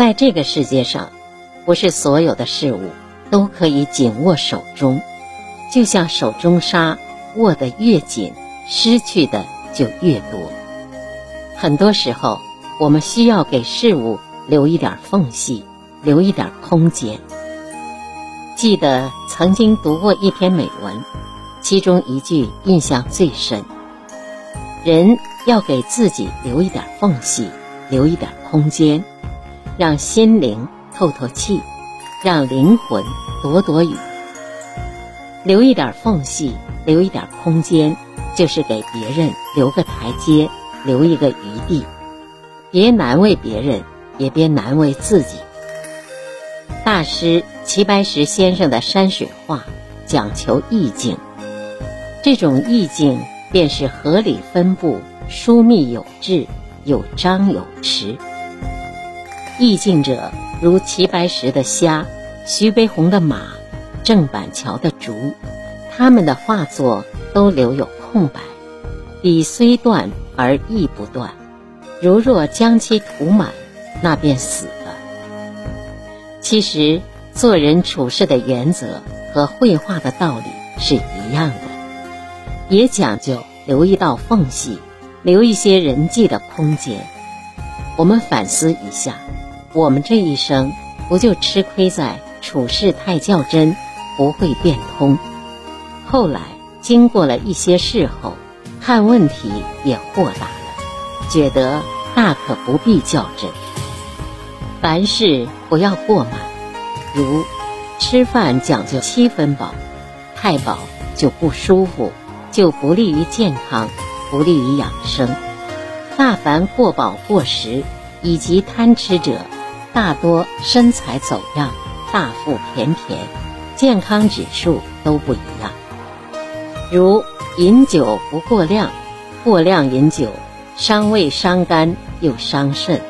在这个世界上，不是所有的事物都可以紧握手中，就像手中沙，握得越紧，失去的就越多。很多时候，我们需要给事物留一点缝隙，留一点空间。记得曾经读过一篇美文，其中一句印象最深：人要给自己留一点缝隙，留一点空间，让心灵透透气，让灵魂躲躲雨。留一点缝隙，留一点空间，就是给别人留个台阶，留一个余地，别难为别人，也别难为自己。大师齐白石先生的山水画讲求意境，这种意境便是合理分布、疏密有致、有张有弛。意境者如齐白石的虾、徐悲鸿的马、郑板桥的竹，他们的画作都留有空白，笔虽断而意不断。如若将其涂满，那便死了。其实，做人处事的原则和绘画的道理是一样的，也讲究留一道缝隙，留一些人际的空间。我们反思一下，我们这一生不就吃亏在处事太较真，不会变通？后来经过了一些事后，看问题也豁达了，觉得大可不必较真。凡事不要过满，如吃饭讲究七分饱，太饱就不舒服，就不利于健康，不利于养生。大凡过饱过食以及贪吃者，大多身材走样，大腹便便，健康指数都不一样。如饮酒不过量，过量饮酒伤胃伤肝又伤肾。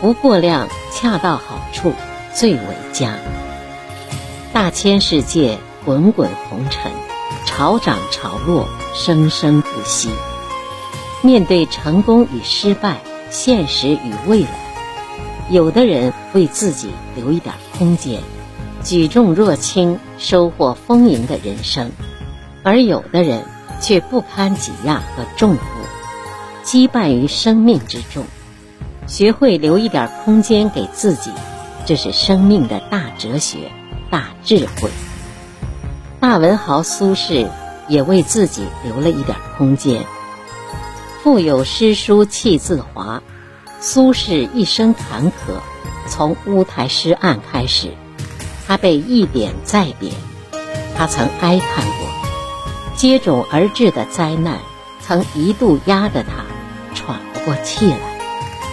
不过量，恰到好处，最为佳。大千世界，滚滚红尘，潮涨潮落，生生不息。面对成功与失败，现实与未来，有的人为自己留一点空间，举重若轻，收获丰盈的人生；而有的人却不堪挤压和重负，羁绊于生命之中。学会留一点空间给自己，这是生命的大哲学、大智慧。大文豪苏轼也为自己留了一点空间。腹有诗书气自华，苏轼一生坎坷，从乌台诗案开始，他被一贬再贬，他曾哀叹过，接踵而至的灾难曾一度压得他喘不过气来。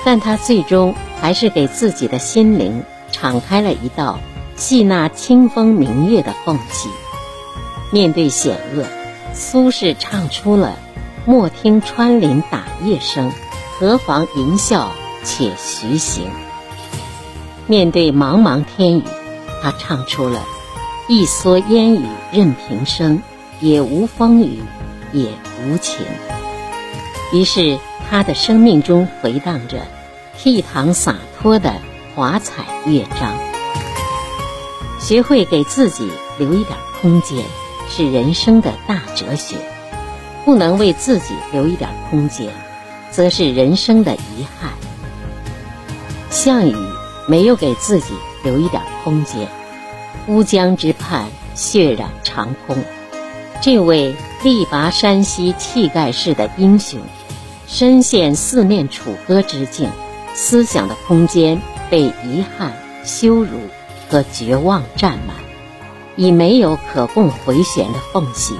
但他最终还是给自己的心灵敞开了一道细纳清风明月的缝隙。面对险恶，苏轼唱出了“莫听穿林打叶声，何妨吟啸且徐行”。面对茫茫天雨，他唱出了“一蓑烟雨任平生，也无风雨也无晴”。于是，他的生命中回荡着。倜傥洒脱的华彩乐章，学会给自己留一点空间，是人生的大哲学。不能为自己留一点空间，则是人生的遗憾。项羽没有给自己留一点空间，乌江之畔血染长空。这位力拔山兮气盖世的英雄，身陷四面楚歌之境。思想的空间被遗憾、羞辱和绝望占满，已没有可供回旋的缝隙。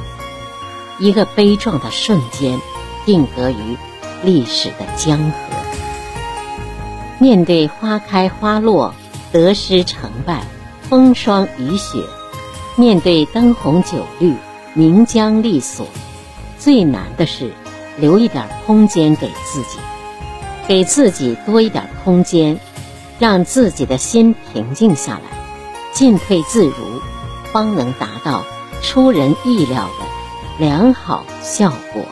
一个悲壮的瞬间，定格于历史的江河。面对花开花落、得失成败、风霜雨雪，面对灯红酒绿、名缰利锁，最难的是留一点空间给自己。给自己多一点空间，让自己的心平静下来，进退自如，方能达到出人意料的良好效果。